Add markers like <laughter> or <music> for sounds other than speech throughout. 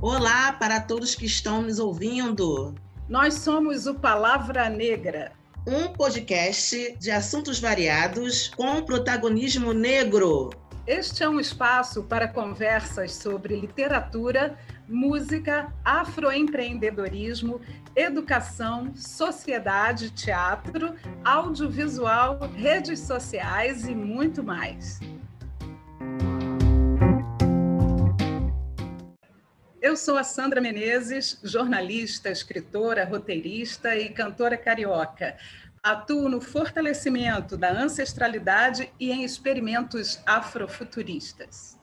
Olá para todos que estão nos ouvindo. Nós somos o Palavra Negra, um podcast de assuntos variados com protagonismo negro. Este é um espaço para conversas sobre literatura, música, afroempreendedorismo, educação, sociedade, teatro, audiovisual, redes sociais e muito mais. Eu sou a Sandra Menezes, jornalista, escritora, roteirista e cantora carioca. Atuo no fortalecimento da ancestralidade e em experimentos afrofuturistas.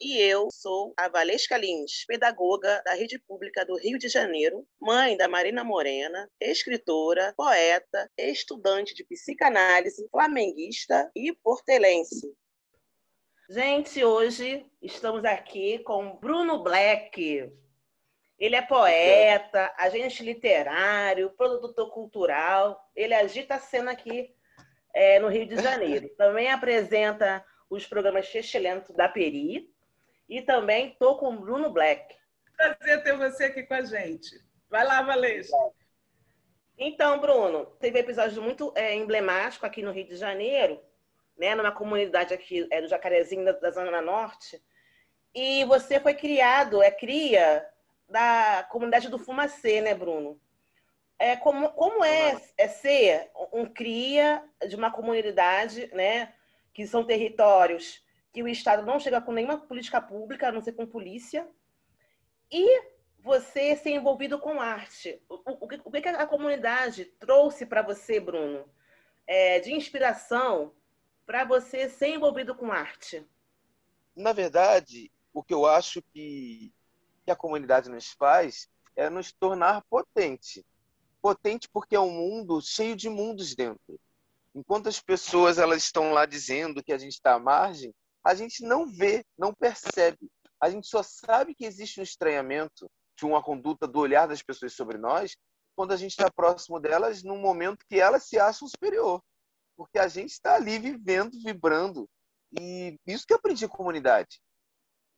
E eu sou a Valesca Lins, pedagoga da Rede Pública do Rio de Janeiro, mãe da Marina Morena, escritora, poeta, estudante de psicanálise, flamenguista e portelense. Gente, hoje estamos aqui com Bruno Black. Ele é poeta, agente literário, produtor cultural. Ele agita a cena aqui é, no Rio de Janeiro. <laughs> Também apresenta os programas Chechelento da Peri. E também estou com o Bruno Black. Prazer ter você aqui com a gente. Vai lá, Valesca. Então, Bruno, teve episódio muito é, emblemático aqui no Rio de Janeiro, né, numa comunidade aqui é, do Jacarezinho, da, da Zona Norte. E você foi criado, é cria da comunidade do Fumacê, né, Bruno? É, como, como é, é ser um cria de uma comunidade, né, que são territórios que o Estado não chega com nenhuma política pública, a não ser com polícia, e você ser envolvido com arte. O, o, o que a comunidade trouxe para você, Bruno, é, de inspiração para você ser envolvido com arte? Na verdade, o que eu acho que, que a comunidade nos faz é nos tornar potente. Potente porque é um mundo cheio de mundos dentro. Enquanto as pessoas elas estão lá dizendo que a gente está à margem, a gente não vê, não percebe. A gente só sabe que existe um estranhamento de uma conduta do olhar das pessoas sobre nós quando a gente está próximo delas num momento que elas se acham superior porque a gente está ali vivendo, vibrando. E isso que eu aprendi com a comunidade.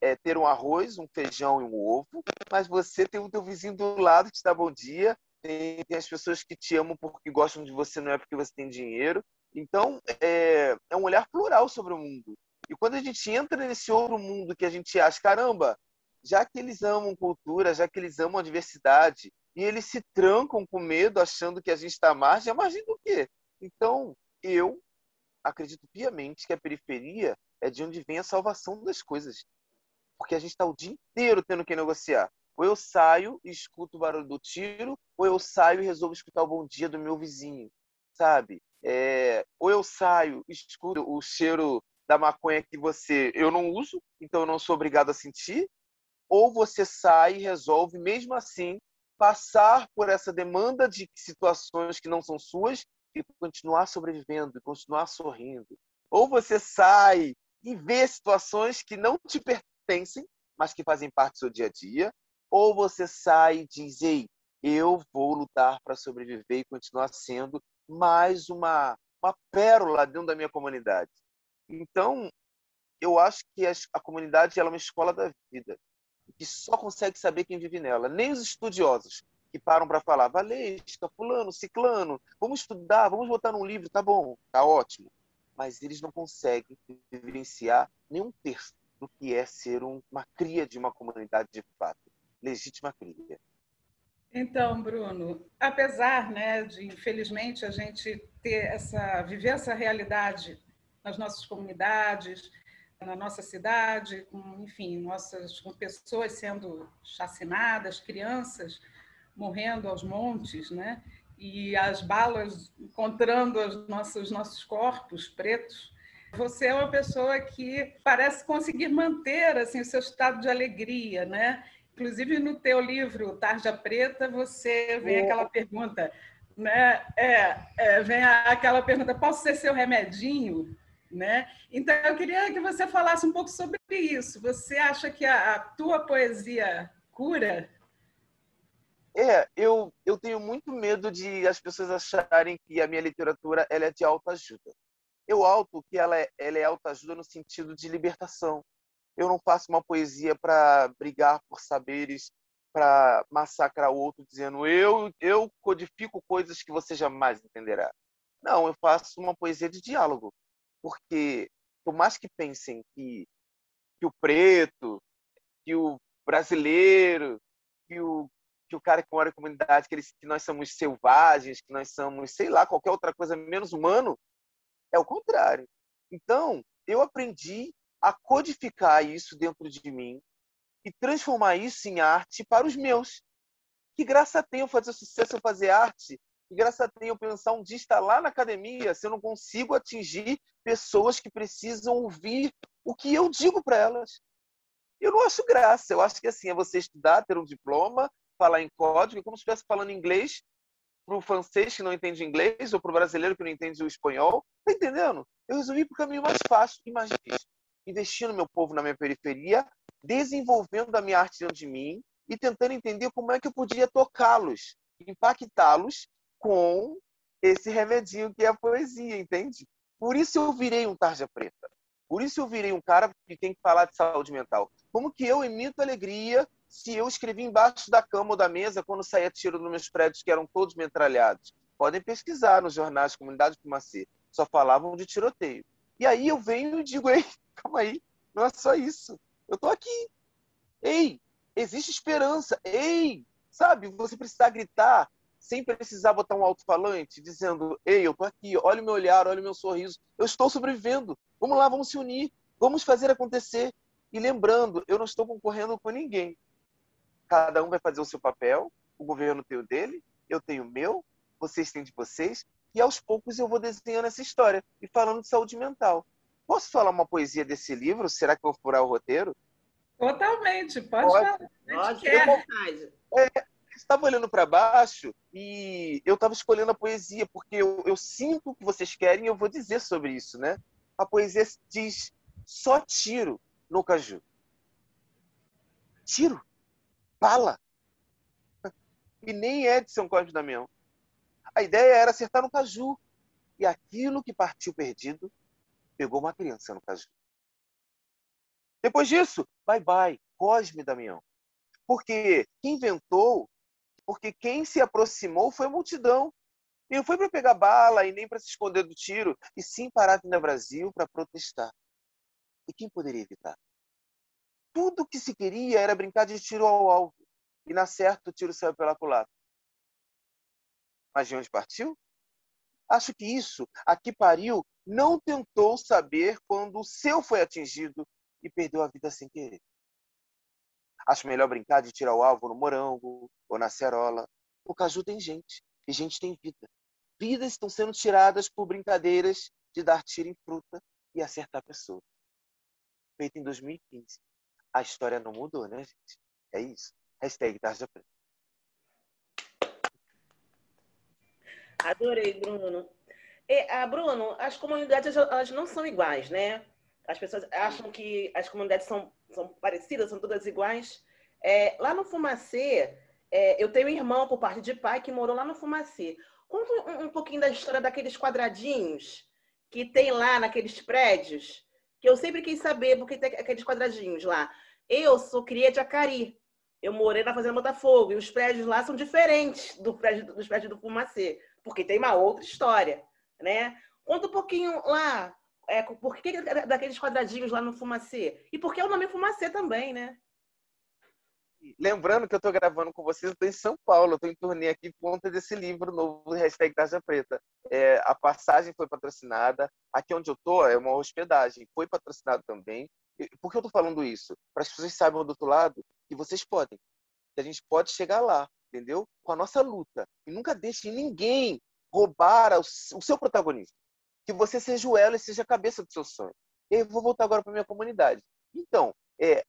É ter um arroz, um feijão e um ovo, mas você tem o teu vizinho do lado que te dá bom dia, tem, tem as pessoas que te amam porque gostam de você, não é porque você tem dinheiro. Então, é, é um olhar plural sobre o mundo. E quando a gente entra nesse outro mundo que a gente acha, caramba, já que eles amam cultura, já que eles amam a diversidade, e eles se trancam com medo, achando que a gente está à margem, a margem do quê? Então, eu acredito piamente que a periferia é de onde vem a salvação das coisas. Porque a gente está o dia inteiro tendo que negociar. Ou eu saio e escuto o barulho do tiro, ou eu saio e resolvo escutar o bom dia do meu vizinho, sabe? É... ou eu saio e escuto o cheiro da maconha que você eu não uso, então eu não sou obrigado a sentir, ou você sai e resolve mesmo assim passar por essa demanda de situações que não são suas e continuar sobrevivendo, e continuar sorrindo. Ou você sai e vê situações que não te pertencem, mas que fazem parte do seu dia a dia, ou você sai e diz: Ei, eu vou lutar para sobreviver e continuar sendo mais uma, uma pérola dentro da minha comunidade. Então, eu acho que a, a comunidade é uma escola da vida, que só consegue saber quem vive nela. Nem os estudiosos que param para falar, Valesca, fulano, ciclano, vamos estudar, vamos botar num livro, tá bom, tá ótimo. Mas eles não conseguem vivenciar nenhum terço do que é ser uma cria de uma comunidade de fato, legítima cria. Então, Bruno, apesar né, de, infelizmente, a gente ter essa, viver essa realidade nas nossas comunidades, na nossa cidade, com, enfim, nossas com pessoas sendo chacinadas, crianças morrendo aos montes, né? E as balas encontrando os nossos, nossos corpos pretos. Você é uma pessoa que parece conseguir manter assim o seu estado de alegria, né? Inclusive no teu livro Tarja Preta, você vem aquela pergunta, né? É, é, vem aquela pergunta: posso ser seu remedinho? Né? Então, eu queria que você falasse um pouco sobre isso. Você acha que a, a tua poesia cura? É, eu, eu tenho muito medo de as pessoas acharem que a minha literatura ela é de autoajuda. Eu alto que ela é, ela é autoajuda no sentido de libertação. eu não faço uma poesia para brigar por saberes, para massacrar o outro dizendo eu eu codifico coisas que você jamais entenderá. Não, eu faço uma poesia de diálogo, porque por mais que pensem que que o preto, que o brasileiro, que o que o cara que mora em comunidade, que, eles, que nós somos selvagens, que nós somos, sei lá, qualquer outra coisa menos humano, é o contrário. Então, eu aprendi a codificar isso dentro de mim e transformar isso em arte para os meus. Que graça tem eu fazer sucesso, eu fazer arte? Que graça tem eu pensar um dia estar lá na academia se eu não consigo atingir pessoas que precisam ouvir o que eu digo para elas? Eu não acho graça. Eu acho que assim é você estudar, ter um diploma, falar em código, como se estivesse falando inglês para o francês que não entende inglês ou para o brasileiro que não entende o espanhol. Tá entendendo? Eu resolvi para o caminho mais fácil e mais difícil. Investindo meu povo na minha periferia, desenvolvendo a minha arte dentro de mim e tentando entender como é que eu podia tocá-los, impactá-los com esse remedinho que é a poesia, entende? Por isso eu virei um tarja preta. Por isso eu virei um cara que tem que falar de saúde mental. Como que eu emito alegria se eu escrevi embaixo da cama ou da mesa quando saía tiro nos meus prédios que eram todos metralhados? Podem pesquisar nos jornais Comunidade Fumacê. Só falavam de tiroteio. E aí eu venho e digo, ei, <laughs> calma aí, não é só isso. Eu tô aqui. Ei, existe esperança. Ei, sabe, você precisa gritar sem precisar botar um alto-falante dizendo, ei, eu tô aqui, olha o meu olhar, olha o meu sorriso, eu estou sobrevivendo. Vamos lá, vamos se unir, vamos fazer acontecer. E lembrando, eu não estou concorrendo com ninguém. Cada um vai fazer o seu papel, o governo tem o dele, eu tenho o meu, vocês têm de vocês, e aos poucos eu vou desenhando essa história e falando de saúde mental. Posso falar uma poesia desse livro? Será que eu vou furar o roteiro? Totalmente, pode, pode falar. Pode, fica vontade. É, estava olhando para baixo e eu estava escolhendo a poesia, porque eu, eu, sinto o que vocês querem e eu vou dizer sobre isso, né? A poesia diz: só tiro no caju. Tiro bala. E nem é de São Cosme Damião. A ideia era acertar no caju. E aquilo que partiu perdido pegou uma criança no caju. Depois disso, bye bye, Cosme Damião. Porque quem inventou, porque quem se aproximou foi a multidão. E não foi para pegar bala e nem para se esconder do tiro, e sim parar no Brasil para protestar. E quem poderia evitar? Tudo que se queria era brincar de tiro ao alvo. E na certa o tiro saiu pela culatra. Mas de onde partiu? Acho que isso, aqui pariu, não tentou saber quando o seu foi atingido e perdeu a vida sem querer. Acho melhor brincar de tirar o alvo no morango ou na cerola. O caju tem gente, e gente tem vida. Vidas estão sendo tiradas por brincadeiras de dar tiro em fruta e acertar pessoas. Feito em 2015 a história não mudou, né, gente? É isso. Hashtag Tarja Preta. Adorei, Bruno. E, ah, Bruno, as comunidades elas não são iguais, né? As pessoas acham que as comunidades são, são parecidas, são todas iguais. É, lá no Fumacê, é, eu tenho um irmão por parte de pai que morou lá no Fumacê. Conta um, um pouquinho da história daqueles quadradinhos que tem lá naqueles prédios que eu sempre quis saber, porque tem aqueles quadradinhos lá. Eu sou cria de Acari. Eu morei na Fazenda Botafogo. E os prédios lá são diferentes do prédio, dos prédios do Fumacê, porque tem uma outra história, né? Conta um pouquinho lá. É, por que daqueles quadradinhos lá no Fumacê? E por que o nome Fumacê também, né? Lembrando que eu estou gravando com vocês, eu estou em São Paulo, estou em turnê aqui por conta desse livro novo, hashtag Tarja Preta. É, a passagem foi patrocinada, aqui onde eu estou é uma hospedagem, foi patrocinado também. Por que eu estou falando isso? Para as pessoas saibam do outro lado que vocês podem, que a gente pode chegar lá, entendeu? Com a nossa luta. E nunca deixe ninguém roubar o seu protagonista. Que você seja o elo e seja a cabeça do seu sonho. Eu vou voltar agora para minha comunidade. Então, é,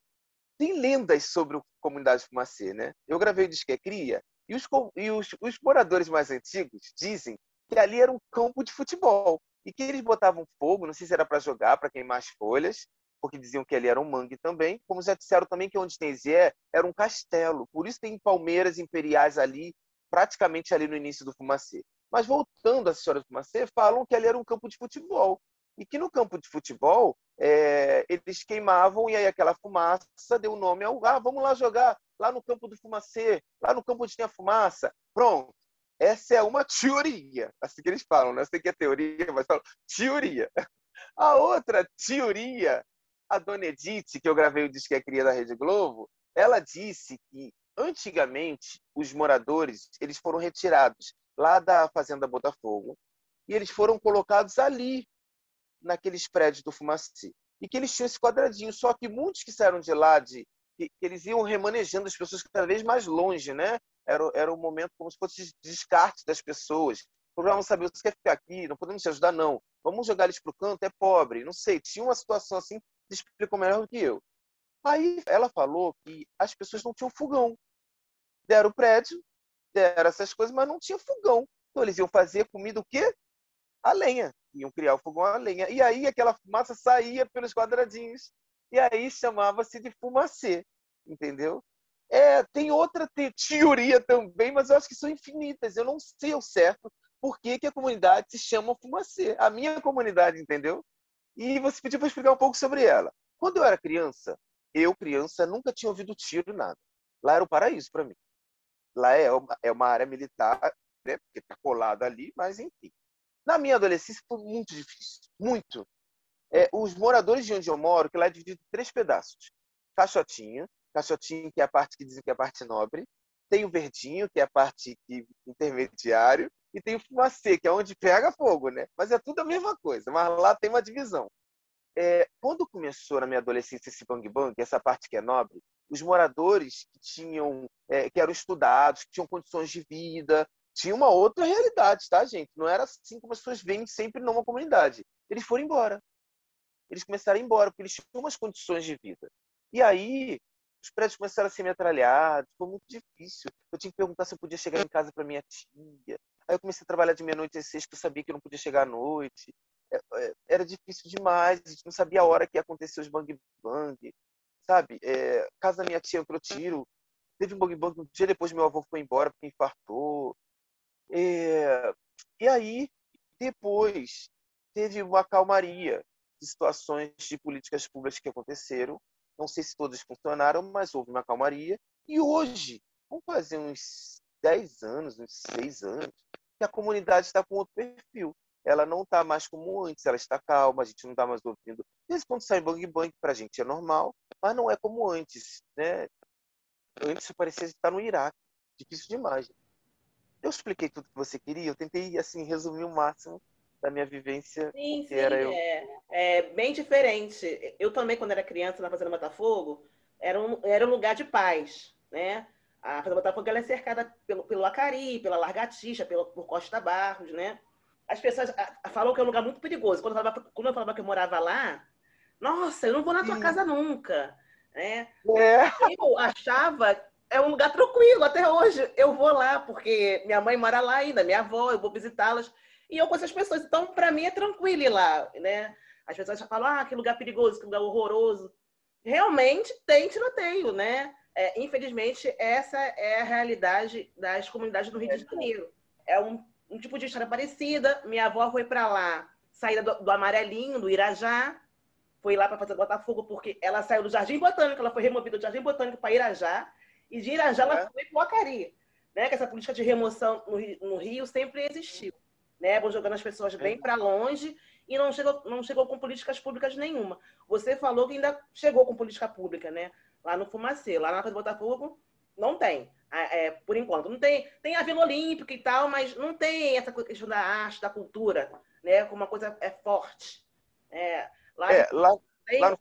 tem lendas sobre a comunidade Fumacê, né? Eu gravei o Disque é Cria e, os, e os, os moradores mais antigos dizem que ali era um campo de futebol e que eles botavam fogo, não sei se era para jogar, para queimar as folhas, porque diziam que ali era um mangue também, como já disseram também que onde tem Zé era um castelo, por isso tem palmeiras imperiais ali, praticamente ali no início do Fumacê. Mas voltando à história do Fumacê, falam que ali era um campo de futebol, e que no campo de futebol é, eles queimavam e aí aquela fumaça deu nome ao ah, vamos lá jogar lá no campo do fumacê, lá no campo onde tem a fumaça. Pronto. Essa é uma teoria, assim que eles falam, né? Eu sei que é teoria, mas falam teoria. A outra teoria, a Dona Edith, que eu gravei o Disque é Cria da Rede Globo, ela disse que antigamente os moradores eles foram retirados lá da Fazenda Botafogo e eles foram colocados ali naqueles prédios do Fumacê. E que eles tinham esse quadradinho. Só que muitos que saíram de lá, de, que, eles iam remanejando as pessoas cada vez mais longe, né? Era, era um momento como se fosse descarte das pessoas. Vamos saber, você quer ficar aqui? Não podemos te ajudar, não. Vamos jogar eles para o canto, é pobre. Não sei, tinha uma situação assim, explicou melhor do que eu. Aí ela falou que as pessoas não tinham fogão. Deram o prédio, deram essas coisas, mas não tinha fogão. Então eles iam fazer comida o quê? A lenha iam criar o fogão a lenha. E aí aquela fumaça saía pelos quadradinhos. E aí chamava-se de fumacê, entendeu? É, tem outra teoria também, mas eu acho que são infinitas. Eu não sei o certo por que, que a comunidade se chama fumacê. A minha comunidade, entendeu? E você pediu para explicar um pouco sobre ela. Quando eu era criança, eu, criança, nunca tinha ouvido tiro, nada. Lá era o paraíso para mim. Lá é uma, é uma área militar, né, porque está colado ali, mas enfim. Na minha adolescência foi muito difícil, muito. É, os moradores de onde eu moro, que lá é dividido em três pedaços. Caixotinho, Caixotinho que é a parte que dizem que é a parte nobre, tem o verdinho, que é a parte que, intermediário, e tem o fumacê, que é onde pega fogo, né? Mas é tudo a mesma coisa, mas lá tem uma divisão. É, quando começou na minha adolescência esse bang bang, essa parte que é nobre, os moradores que tinham, é, que eram estudados, que tinham condições de vida, tinha uma outra realidade, tá, gente? Não era assim como as pessoas veem sempre numa comunidade. Eles foram embora. Eles começaram a ir embora, porque eles tinham umas condições de vida. E aí, os prédios começaram a ser metralhados, foi muito difícil. Eu tinha que perguntar se eu podia chegar em casa para minha tia. Aí eu comecei a trabalhar de meia-noite às seis, porque eu sabia que eu não podia chegar à noite. É, é, era difícil demais, a gente não sabia a hora que ia acontecer os bang-bang, sabe? É, casa da minha tia entrou tiro, teve um bang-bang um dia depois meu avô foi embora porque infartou. É, e aí, depois, teve uma calmaria de situações de políticas públicas que aconteceram. Não sei se todas funcionaram, mas houve uma calmaria. E hoje, vamos fazer uns 10 anos, uns 6 anos, que a comunidade está com outro perfil. Ela não está mais como antes, ela está calma, a gente não está mais ouvindo. Vezes, quando sai bang bang, para a gente é normal, mas não é como antes. Né? Antes parecia estar no Iraque. Difícil demais. Eu expliquei tudo que você queria, eu tentei assim resumir o máximo da minha vivência. Sim, sim, era eu... é, é bem diferente. Eu também, quando era criança, na Fazenda Botafogo, era um, era um lugar de paz, né? A Fazenda Botafogo ela é cercada pelo, pelo Acari, pela Largatixa, pelo, por Costa Barros, né? As pessoas falam que é um lugar muito perigoso. Quando eu falava, quando eu, falava que eu morava lá, nossa, eu não vou na tua sim. casa nunca. Né? É. Eu achava é um lugar tranquilo até hoje. Eu vou lá porque minha mãe mora lá ainda, minha avó, eu vou visitá-las e eu conheço as pessoas. Então, para mim é tranquilo ir lá, né? As pessoas já falam, ah, que lugar perigoso, que lugar horroroso. Realmente tem tiroteio, né? É, infelizmente, essa é a realidade das comunidades do Rio de Janeiro. É um, um tipo de história parecida. Minha avó foi para lá, saída do, do Amarelinho, do Irajá, foi lá para fazer Botafogo, porque ela saiu do Jardim Botânico, ela foi removida do Jardim Botânico para Irajá e de Irajá ela é. foi Acari. Né? Que essa política de remoção no Rio, no Rio sempre existiu. Né? Vão jogando as pessoas bem para longe e não chegou, não chegou com políticas públicas nenhuma. Você falou que ainda chegou com política pública, né? Lá no Fumacê, lá na Casa do Botafogo, não tem. É, por enquanto. Não tem, tem a Vila Olímpica e tal, mas não tem essa questão da arte, da cultura, né? Como uma coisa é forte. É, lá, é, lá, tem... lá no,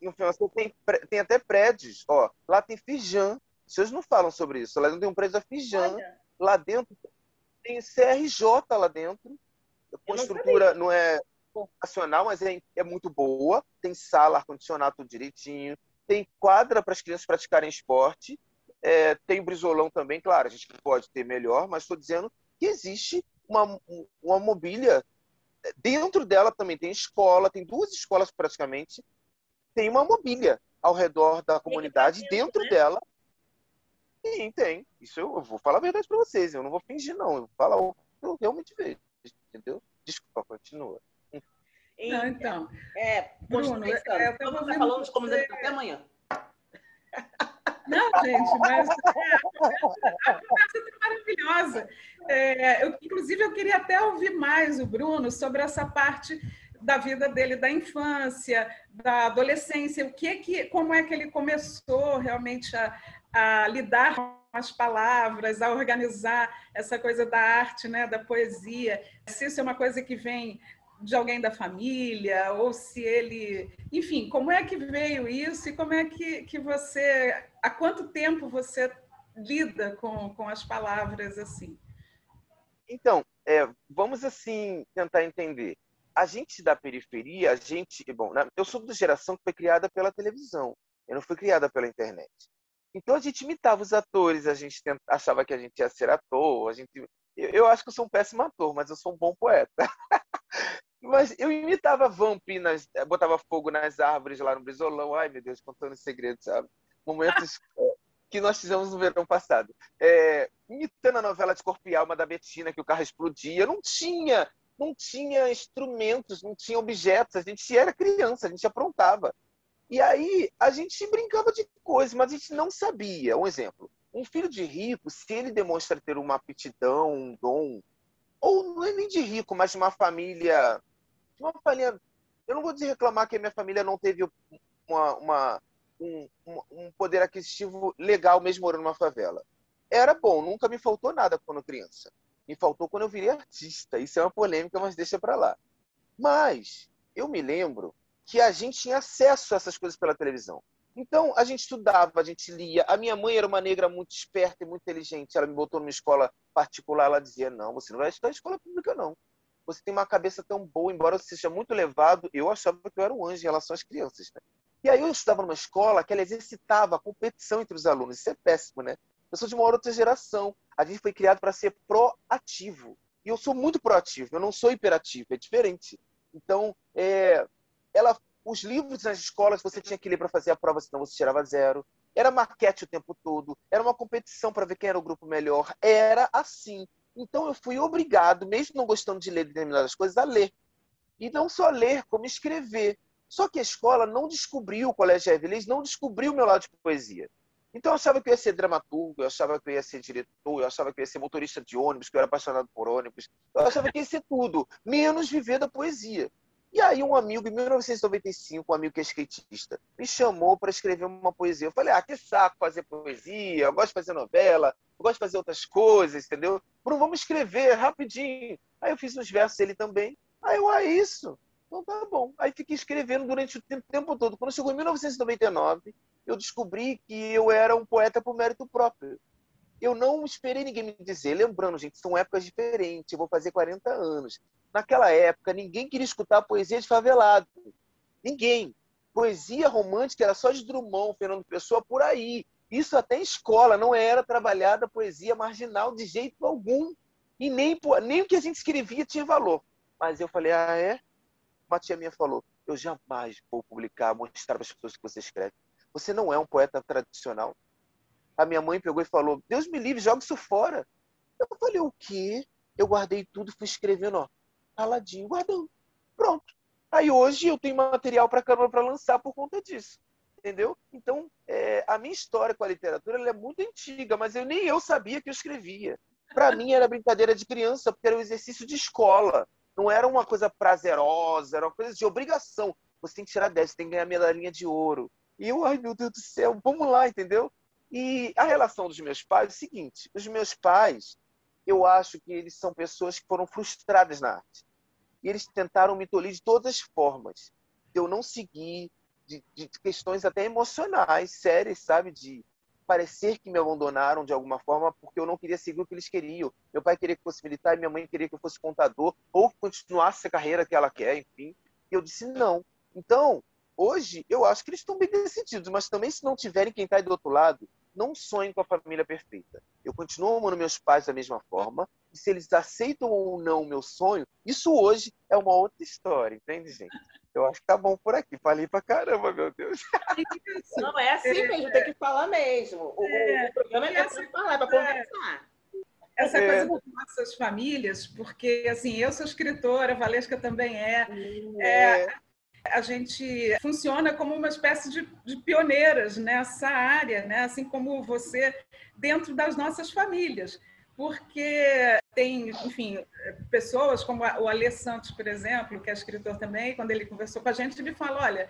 no tem, tem até prédios. Ó, lá tem Fijan, vocês não falam sobre isso. Lá dentro tem um da Fijan. Lá dentro tem CRJ lá dentro. Com estrutura não, não é nacional, mas é, é muito boa. Tem sala, ar-condicionado tudo direitinho. Tem quadra para as crianças praticarem esporte. É, tem o brisolão também, claro, a gente pode ter melhor, mas estou dizendo que existe uma, uma mobília. Dentro dela também tem escola, tem duas escolas praticamente. Tem uma mobília ao redor da comunidade. Dentro né? dela Sim, tem. Isso eu, eu vou falar a verdade para vocês. Eu não vou fingir, não. Eu vou falar o que eu realmente vejo. Entendeu? Desculpa, continua. Não, então. É, Bruno, é, eu estava falando de comunidade até amanhã. Não, gente, mas é, a conversa é maravilhosa. É, eu, inclusive, eu queria até ouvir mais o Bruno sobre essa parte da vida dele, da infância, da adolescência, o que que, como é que ele começou realmente a, a lidar com as palavras, a organizar essa coisa da arte, né, da poesia. Se isso é uma coisa que vem de alguém da família, ou se ele. Enfim, como é que veio isso e como é que, que você. Há quanto tempo você lida com, com as palavras assim? Então, é, vamos assim tentar entender. A gente da periferia, a gente. Bom, eu sou da geração que foi criada pela televisão, eu não fui criada pela internet. Então a gente imitava os atores, a gente achava que a gente ia ser ator, a gente eu, eu acho que eu sou um péssimo ator, mas eu sou um bom poeta. <laughs> Mas eu imitava Vamp, nas, botava fogo nas árvores lá no Brizolão. Ai, meu Deus, contando segredos, sabe? Momentos é, que nós fizemos no verão passado. É, imitando a novela de Corpo e Alma da Betina, que o carro explodia. Não tinha, não tinha instrumentos, não tinha objetos. A gente era criança, a gente aprontava. E aí a gente brincava de coisas, mas a gente não sabia. Um exemplo: um filho de rico, se ele demonstra ter uma aptidão, um dom, ou não é nem de rico, mas de uma família uma família. Eu não vou dizer reclamar que a minha família não teve uma, uma um, um, poder aquisitivo legal mesmo morando numa favela. Era bom, nunca me faltou nada quando criança. Me faltou quando eu virei artista. Isso é uma polêmica, mas deixa para lá. Mas eu me lembro que a gente tinha acesso a essas coisas pela televisão. Então, a gente estudava, a gente lia. A minha mãe era uma negra muito esperta e muito inteligente. Ela me botou numa escola particular. Ela dizia: Não, você não vai estudar em escola pública, não você tem uma cabeça tão boa, embora você seja muito levado. Eu achava que eu era um anjo em relação às crianças. Né? E aí eu estudava numa escola que ela exercitava a competição entre os alunos. Isso é péssimo, né? Eu sou de uma outra geração. A gente foi criado para ser proativo. E eu sou muito proativo, eu não sou hiperativo, é diferente. Então, é, os livros nas escolas você tinha que ler para fazer a prova, senão você tirava zero. Era maquete o tempo todo, era uma competição para ver quem era o grupo melhor. Era assim. Então eu fui obrigado, mesmo não gostando de ler determinadas coisas, a ler. E não só ler, como escrever. Só que a escola não descobriu, o Colégio Evelyn não descobriu o meu lado de poesia. Então eu achava que eu ia ser dramaturgo, eu achava que eu ia ser diretor, eu achava que eu ia ser motorista de ônibus, que eu era apaixonado por ônibus. Eu achava que ia ser tudo, menos viver da poesia. E aí um amigo, em 1995, um amigo que é skatista, me chamou para escrever uma poesia. Eu falei, ah, que saco fazer poesia, eu gosto de fazer novela, eu gosto de fazer outras coisas, entendeu? Bruno, vamos escrever rapidinho. Aí eu fiz uns versos ele também. Aí eu, ah, isso. Então tá bom. Aí fiquei escrevendo durante o tempo, tempo todo. Quando chegou em 1999, eu descobri que eu era um poeta por mérito próprio. Eu não esperei ninguém me dizer. Lembrando, gente, são épocas diferentes. Eu vou fazer 40 anos. Naquela época, ninguém queria escutar poesia de favelado. Ninguém. Poesia romântica era só de Drummond, Fernando Pessoa, por aí. Isso até em escola não era trabalhada poesia marginal de jeito algum. E nem, nem o que a gente escrevia tinha valor. Mas eu falei, ah, é? Uma tia minha falou, eu jamais vou publicar, mostrar para as pessoas que você escreve. Você não é um poeta tradicional. A minha mãe pegou e falou, Deus me livre, joga isso fora. Eu falei, o quê? Eu guardei tudo, fui escrevendo, ó, caladinho, guardando. Pronto. Aí hoje eu tenho material para caramba para lançar por conta disso. Entendeu? Então, é, a minha história com a literatura é muito antiga, mas eu nem eu sabia que eu escrevia. Para <laughs> mim era brincadeira de criança, porque era um exercício de escola. Não era uma coisa prazerosa, era uma coisa de obrigação. Você tem que tirar 10, você tem que ganhar medalhinha de ouro. E eu, ai meu Deus do céu, vamos lá, entendeu? E a relação dos meus pais é o seguinte: os meus pais, eu acho que eles são pessoas que foram frustradas na arte. E eles tentaram me tolir de todas as formas. Eu não segui, de, de questões até emocionais, sérias, sabe? De parecer que me abandonaram de alguma forma porque eu não queria seguir o que eles queriam. Meu pai queria que fosse militar minha mãe queria que eu fosse contador ou que continuasse a carreira que ela quer, enfim. E eu disse não. Então, hoje, eu acho que eles estão bem decididos, mas também se não tiverem quem está do outro lado, não sonhem com a família perfeita. Eu continuo amando meus pais da mesma forma, e se eles aceitam ou não o meu sonho, isso hoje é uma outra história, entende, gente? Eu acho que tá bom por aqui. Falei pra caramba, meu Deus. Não, é assim mesmo, tem que falar mesmo. O, é, o programa é, é pra falar, é pra conversar. essa é. coisa das nossas famílias, porque assim, eu sou escritora, a Valesca também é, é. A gente funciona como uma espécie de, de, pioneiras nessa área, né? assim como você dentro das nossas famílias, porque tem, enfim, pessoas como o Alê Santos, por exemplo, que é escritor também, quando ele conversou com a gente, ele falou, olha,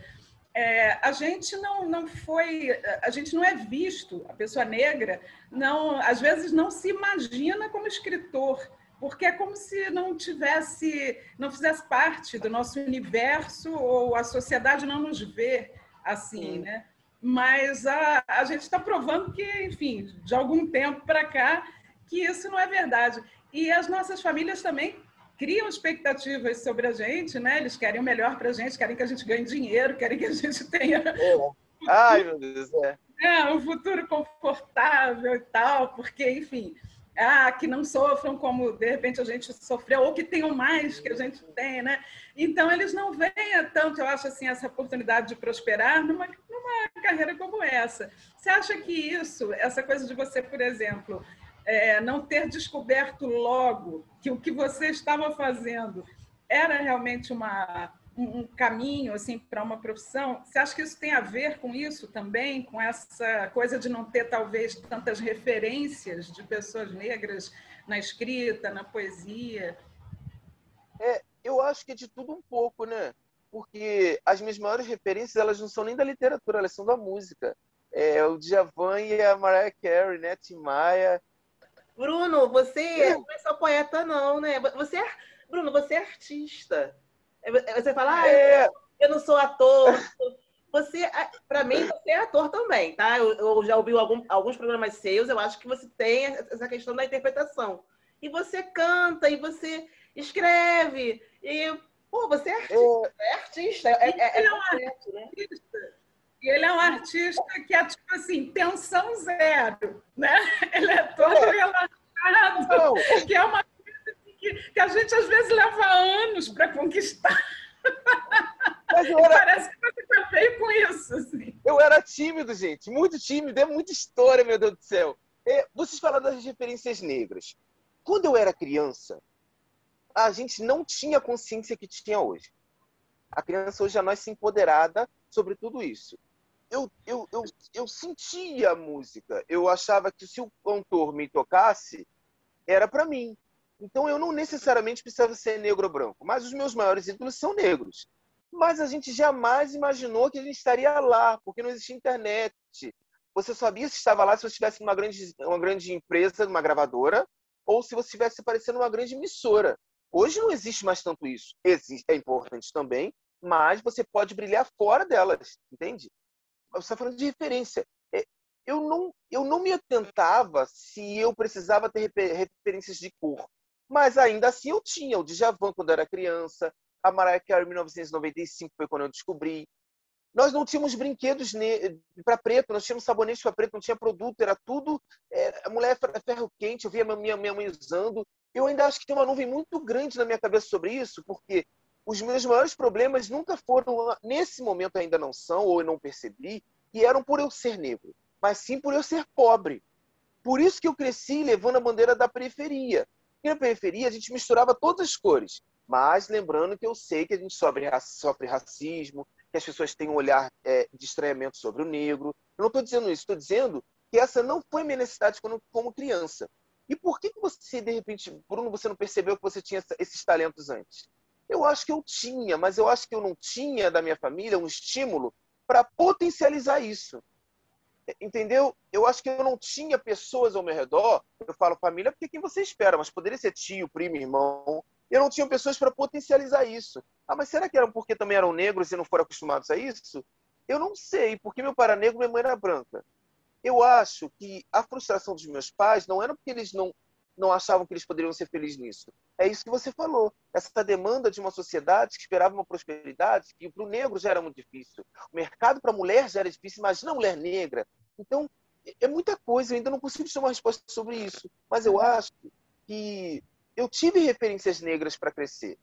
é, a gente não, não foi, a gente não é visto, a pessoa negra não, às vezes não se imagina como escritor, porque é como se não tivesse, não fizesse parte do nosso universo ou a sociedade não nos vê assim, Sim. né? Mas a, a gente está provando que, enfim, de algum tempo para cá, que isso não é verdade. E as nossas famílias também criam expectativas sobre a gente, né? Eles querem o melhor para a gente, querem que a gente ganhe dinheiro, querem que a gente <laughs> tenha. É. Ai, meu Deus, é. é. Um futuro confortável e tal, porque, enfim, ah, que não sofram como de repente a gente sofreu, ou que tenham mais que a gente tem, né? Então, eles não veem tanto, eu acho, assim, essa oportunidade de prosperar numa, numa carreira como essa. Você acha que isso, essa coisa de você, por exemplo, é, não ter descoberto logo que o que você estava fazendo era realmente uma, um, caminho assim para uma profissão. Você acha que isso tem a ver com isso também, com essa coisa de não ter talvez tantas referências de pessoas negras na escrita, na poesia? É, eu acho que é de tudo um pouco, né? Porque as minhas maiores referências elas não são nem da literatura, elas são da música. É o Djavan e a Mariah Carey, né? Tim Maia, Bruno, você não é só poeta, não, né? Você é, Bruno, você é artista. É, é, você fala, ah, é. eu não sou ator. Você, para mim, você é ator também, tá? Eu, eu já ouvi algum, alguns programas seus, eu acho que você tem essa questão da interpretação. E você canta, e você escreve, e, pô, você é artista. É, artista. É, é, é, um artista. Né? E ele é um artista que é, tipo assim, tensão zero, né? Ele é todo é. relaxado, que é uma que, que, a gente às vezes leva anos para conquistar. Mas era... Parece que você tá com isso. Assim. Eu era tímido, gente, muito tímido, é muita história, meu Deus do céu. É, vocês falaram das referências negras. Quando eu era criança, a gente não tinha a consciência que tinha hoje. A criança hoje já nasce empoderada sobre tudo isso eu, eu, eu, eu sentia a música. Eu achava que se o cantor me tocasse, era para mim. Então eu não necessariamente precisava ser negro ou branco, mas os meus maiores ídolos são negros. Mas a gente jamais imaginou que a gente estaria lá, porque não existia internet. Você sabia se estava lá se você estivesse numa grande, uma grande empresa, numa gravadora, ou se você estivesse aparecendo numa grande emissora. Hoje não existe mais tanto isso. Existe, é importante também, mas você pode brilhar fora delas, entende? você está falando de referência. É, eu não, eu não me atentava se eu precisava ter referências de cor. Mas ainda assim eu tinha o Djavan quando era criança, a Mariah Carey em 1995 foi quando eu descobri. Nós não tínhamos brinquedos para preto, nós tínhamos sabonete para preto, não tinha produto, era tudo. É, a mulher ferro quente, eu via minha, minha mãe usando. Eu ainda acho que tem uma nuvem muito grande na minha cabeça sobre isso, porque os meus maiores problemas nunca foram, nesse momento ainda não são, ou eu não percebi, que eram por eu ser negro, mas sim por eu ser pobre. Por isso que eu cresci levando a bandeira da periferia. E na periferia a gente misturava todas as cores, mas lembrando que eu sei que a gente sofre, sofre racismo, que as pessoas têm um olhar é, de estranhamento sobre o negro. Eu não estou dizendo isso, estou dizendo que essa não foi minha necessidade quando, como criança. E por que, que você, de repente, Bruno, você não percebeu que você tinha esses talentos antes? Eu acho que eu tinha, mas eu acho que eu não tinha da minha família um estímulo para potencializar isso. Entendeu? Eu acho que eu não tinha pessoas ao meu redor. Eu falo família porque quem você espera, mas poderia ser tio, primo, irmão. Eu não tinha pessoas para potencializar isso. Ah, mas será que eram porque também eram negros e não foram acostumados a isso? Eu não sei, porque meu pai era negro e minha mãe era branca. Eu acho que a frustração dos meus pais não era porque eles não não achavam que eles poderiam ser felizes nisso. É isso que você falou. Essa demanda de uma sociedade que esperava uma prosperidade, que para o negro já era muito difícil. O mercado para a mulher já era difícil, imagina a mulher negra. Então, é muita coisa. Eu ainda não consigo ter uma resposta sobre isso. Mas eu acho que eu tive referências negras para crescer.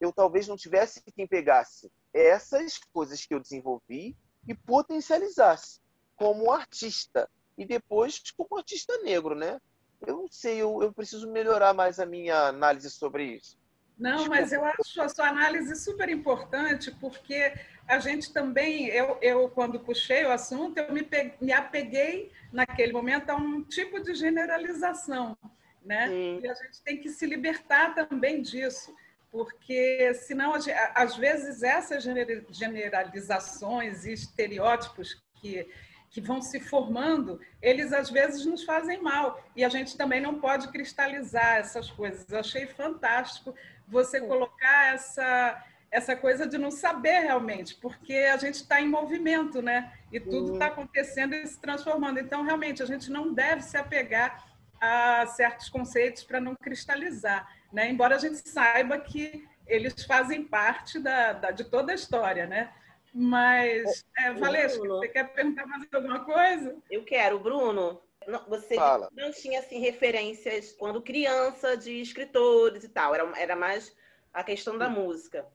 Eu talvez não tivesse quem pegasse essas coisas que eu desenvolvi e potencializasse como artista. E depois como artista negro, né? Eu não sei, eu, eu preciso melhorar mais a minha análise sobre isso. Não, mas eu acho a sua análise super importante, porque a gente também, eu, eu quando puxei o assunto, eu me, peguei, me apeguei naquele momento a um tipo de generalização, né? Sim. E a gente tem que se libertar também disso, porque senão, às vezes, essas generalizações e estereótipos que que vão se formando, eles às vezes nos fazem mal. E a gente também não pode cristalizar essas coisas. Eu achei fantástico você colocar essa, essa coisa de não saber realmente, porque a gente está em movimento, né? E tudo está acontecendo e se transformando. Então, realmente, a gente não deve se apegar a certos conceitos para não cristalizar, né? Embora a gente saiba que eles fazem parte da, da de toda a história, né? Mas, é, Valesca, você quer perguntar mais alguma coisa? Eu quero, Bruno. Você Fala. não tinha assim, referências quando criança de escritores e tal, era, era mais a questão da música.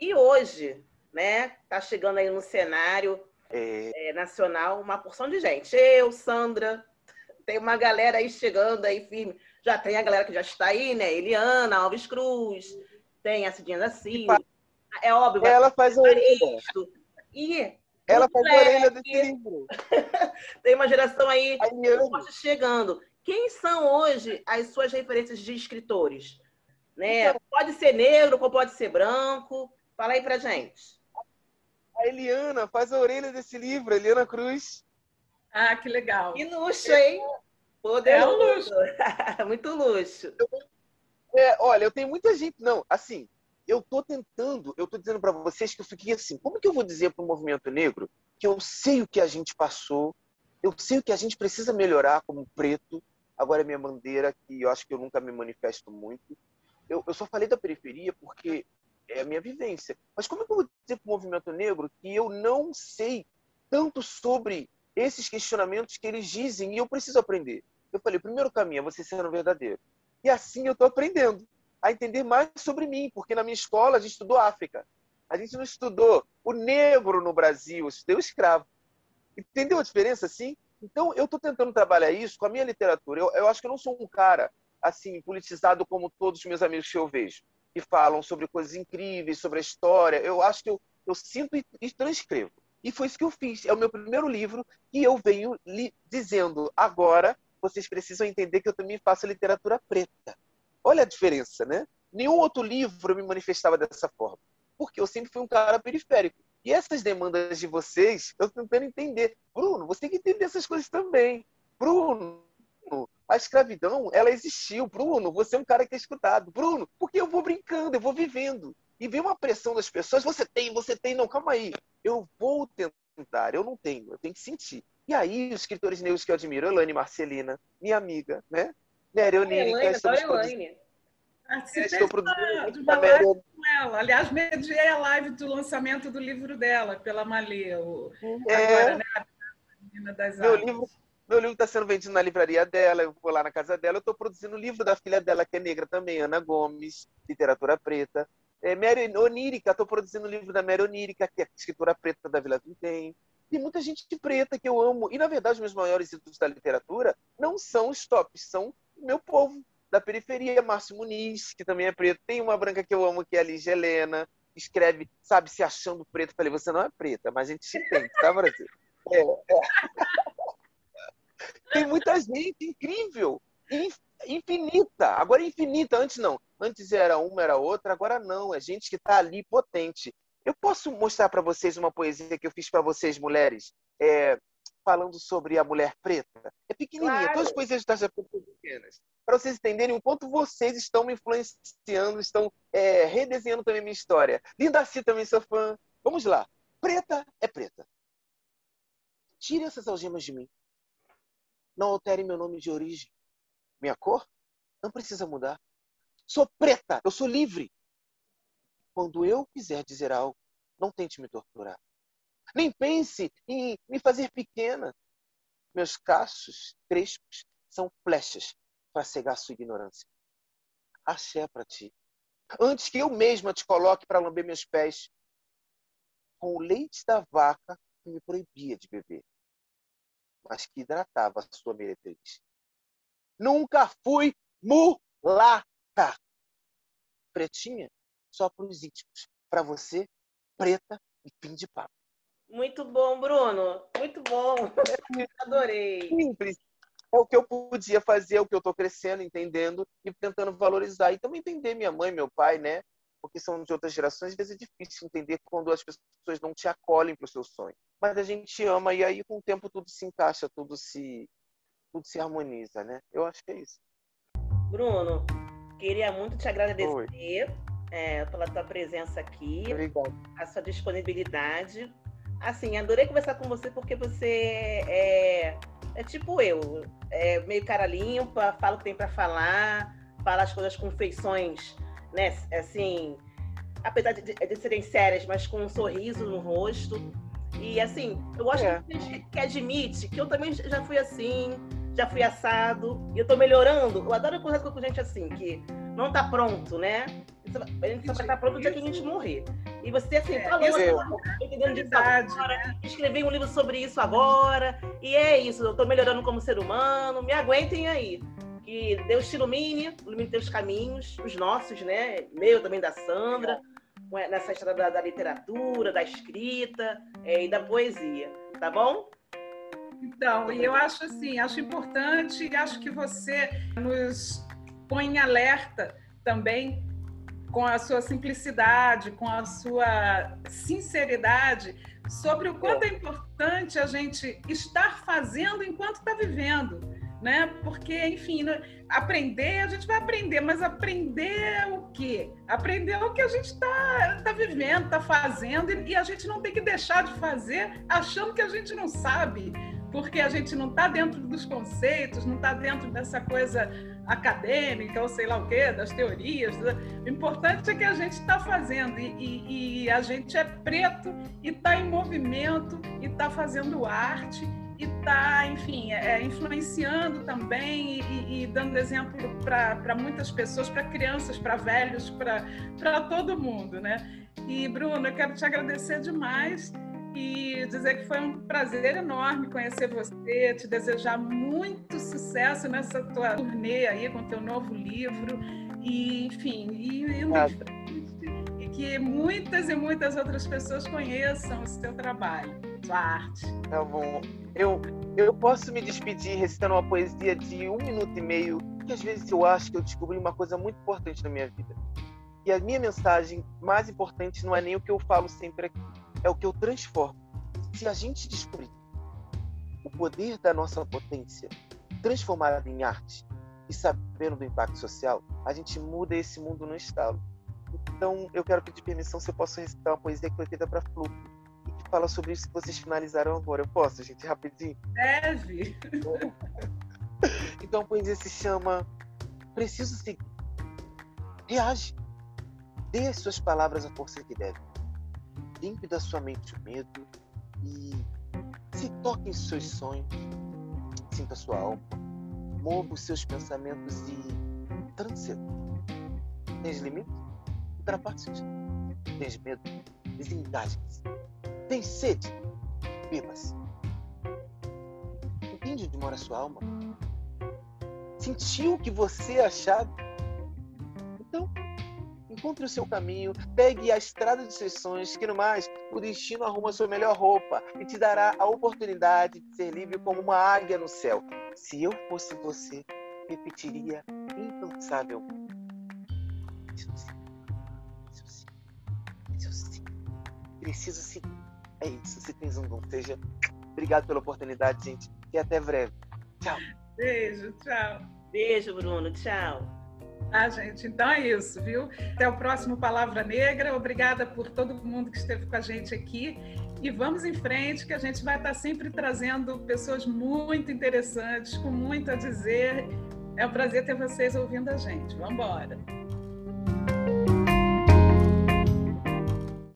E hoje, né, tá chegando aí no cenário é... É, nacional uma porção de gente. Eu, Sandra, tem uma galera aí chegando aí firme. Já tem a galera que já está aí, né? Eliana, Alves Cruz, tem a Cidinha da Silva. É óbvio. Ela faz o E ela faz a orelha desse livro. <laughs> Tem uma geração aí chegando. Quem são hoje as suas referências de escritores? Né? Então, pode ser negro, pode ser branco. Fala aí pra gente. A Eliana faz a orelha desse livro, Eliana Cruz. Ah, que legal. Que luxo, hein? Poder é um luxo. <laughs> Muito luxo. É, olha, eu tenho muita gente. Não, assim, eu estou tentando, eu estou dizendo para vocês que eu fiquei assim, como que eu vou dizer para o movimento negro que eu sei o que a gente passou, eu sei o que a gente precisa melhorar como preto, agora é minha bandeira, que eu acho que eu nunca me manifesto muito. Eu, eu só falei da periferia porque é a minha vivência. Mas como é que eu vou dizer para o movimento negro que eu não sei tanto sobre esses questionamentos que eles dizem e eu preciso aprender? Eu falei, primeiro caminho é você sendo verdadeiro. E assim eu estou aprendendo a entender mais sobre mim, porque na minha escola a gente estudou África. A gente não estudou o negro no Brasil, eu estudei o escravo. Entendeu a diferença, assim? Então, eu estou tentando trabalhar isso com a minha literatura. Eu, eu acho que eu não sou um cara, assim, politizado como todos os meus amigos que eu vejo, que falam sobre coisas incríveis, sobre a história. Eu acho que eu, eu sinto e, e transcrevo. E foi isso que eu fiz. É o meu primeiro livro e eu venho li, dizendo agora vocês precisam entender que eu também faço literatura preta. Olha a diferença, né? Nenhum outro livro me manifestava dessa forma. Porque eu sempre fui um cara periférico. E essas demandas de vocês, eu estou tentando entender. Bruno, você tem que entender essas coisas também. Bruno, a escravidão, ela existiu. Bruno, você é um cara que é escutado. Bruno, porque eu vou brincando, eu vou vivendo. E vem uma pressão das pessoas, você tem, você tem. Não, calma aí. Eu vou tentar, eu não tenho, eu tenho que sentir. E aí, os escritores negros que eu admiro, Elane Marcelina, minha amiga, né? Mary Onírica. Estamos Elaine. Estou produzindo uma live com ela. Aliás, mediei a live do lançamento do livro dela, pela Malê. O, é... Agora, né? A das meu livro meu livro está sendo vendido na livraria dela, eu vou lá na casa dela. Eu estou produzindo o livro da filha dela, que é negra também, Ana Gomes, literatura preta. É, Mary Onírica, estou produzindo o livro da Mary Onírica, que é escritora preta da Vila Vintém. Tem muita gente preta que eu amo. E, na verdade, os meus maiores ídolos da literatura não são os tops, são meu povo da periferia, Márcio Muniz, que também é preto. Tem uma branca que eu amo, que é a Lígia Helena, escreve, sabe, se achando preto. Falei, você não é preta, mas a gente se tem, tá, Brasil? <laughs> É, é. Tem muita gente incrível, infinita. Agora é infinita, antes não. Antes era uma, era outra, agora não. É gente que está ali potente. Eu posso mostrar para vocês uma poesia que eu fiz para vocês, mulheres? É, falando sobre a mulher preta. É pequenininha, claro. todas as poesias da são pequenas. Para vocês entenderem o quanto vocês estão me influenciando, estão é, redesenhando também a minha história. Linda C também sou fã. Vamos lá. Preta é preta. Tire essas algemas de mim. Não altere meu nome de origem. Minha cor não precisa mudar. Sou preta, eu sou livre. Quando eu quiser dizer algo, não tente me torturar. Nem pense em me fazer pequena. Meus cachos crespos são flechas para cegar sua ignorância. Axé para ti. Antes que eu mesma te coloque para lamber meus pés com o leite da vaca que me proibia de beber, mas que hidratava a sua meretriz. Nunca fui mulata. Pretinha, só para os íntimos. Para você, preta e fim de papo. Muito bom, Bruno. Muito bom. <laughs> Adorei. Simples. É o que eu podia fazer, é o que eu estou crescendo, entendendo e tentando valorizar. E também entender minha mãe, meu pai, né? Porque são de outras gerações, às vezes é difícil entender quando as pessoas não te acolhem para o seu sonho. Mas a gente ama e aí com o tempo tudo se encaixa, tudo se tudo se harmoniza, né? Eu acho que é isso. Bruno, queria muito te agradecer é, pela tua presença aqui, Obrigado. a sua disponibilidade. Assim, adorei conversar com você porque você é, é tipo eu, é meio cara limpa, fala o que tem para falar, fala as coisas com feições, né? Assim, apesar de, de, serem sérias, mas com um sorriso no rosto. E assim, eu acho é. que, que admite que eu também já fui assim, já fui assado, e eu tô melhorando. Eu adoro conversar com gente assim, que não tá pronto, né? A gente só vai estar pronto no dia que a gente morrer. E você, assim, é, falou, eu, entendendo de agora, né? escrevi um livro sobre isso agora, e é isso, eu tô melhorando como ser humano, me aguentem aí. Que Deus te ilumine, ilumine teus caminhos, os nossos, né? Meu também, da Sandra, nessa história da, da literatura, da escrita é, e da poesia, tá bom? Então, e eu acho assim, acho importante, acho que você nos põe em alerta também com a sua simplicidade, com a sua sinceridade, sobre o quanto é importante a gente estar fazendo enquanto está vivendo, né? Porque, enfim, né, aprender, a gente vai aprender, mas aprender o quê? Aprender o que a gente está tá vivendo, está fazendo, e a gente não tem que deixar de fazer achando que a gente não sabe, porque a gente não está dentro dos conceitos, não está dentro dessa coisa acadêmica ou sei lá o quê, das teorias. O importante é que a gente está fazendo e, e, e, a gente é preto e está em movimento e está fazendo arte e está, enfim, é, é, influenciando também e, e dando exemplo para muitas pessoas, para crianças, para velhos, para todo mundo, né? E Bruno, eu quero te agradecer demais e dizer que foi um prazer enorme conhecer você, te desejar muito sucesso nessa tua turnê aí com teu novo livro e, enfim, e, e, e que muitas e muitas outras pessoas conheçam o seu trabalho, sua arte. Tá bom. Eu, eu posso me despedir recitando uma poesia de um minuto e meio, que às vezes eu acho que eu descobri uma coisa muito importante na minha vida. E a minha mensagem mais importante não é nem o que eu falo sempre aqui é o que eu transformo. Se a gente descobrir o poder da nossa potência transformada em arte e sabendo do impacto social, a gente muda esse mundo no estalo. Então, eu quero pedir permissão se eu posso recitar uma poesia que foi feita para Flup e que fala sobre isso que vocês finalizaram agora. Eu posso, gente, rapidinho? Deve! <laughs> Então, a poesia se chama Preciso Seguir. Reage. Dê às suas palavras a força que deve limpe da sua mente o medo e se toque em seus sonhos, sinta sua alma, mova os seus pensamentos e transcenda. Tens limite? Ultrapasse-os. Tens medo? Desengaje-se. Tens sede? Beba-se. Entende onde mora sua alma? Sentiu o que você achava? Encontre o seu caminho, pegue a estrada dos seus sonhos, que no mais o destino arruma sua melhor roupa e te dará a oportunidade de ser livre como uma águia no céu. Se eu fosse você, repetiria incansavelmente. Seu sim, seu sim, seu sim. Preciso sim. É isso, se tens um. Seja, obrigado pela oportunidade, gente, e até breve. Tchau. Beijo, tchau. Beijo, Bruno. Tchau. Tá, gente? Então é isso, viu? Até o próximo Palavra Negra. Obrigada por todo mundo que esteve com a gente aqui. E vamos em frente, que a gente vai estar sempre trazendo pessoas muito interessantes, com muito a dizer. É um prazer ter vocês ouvindo a gente. Vamos embora.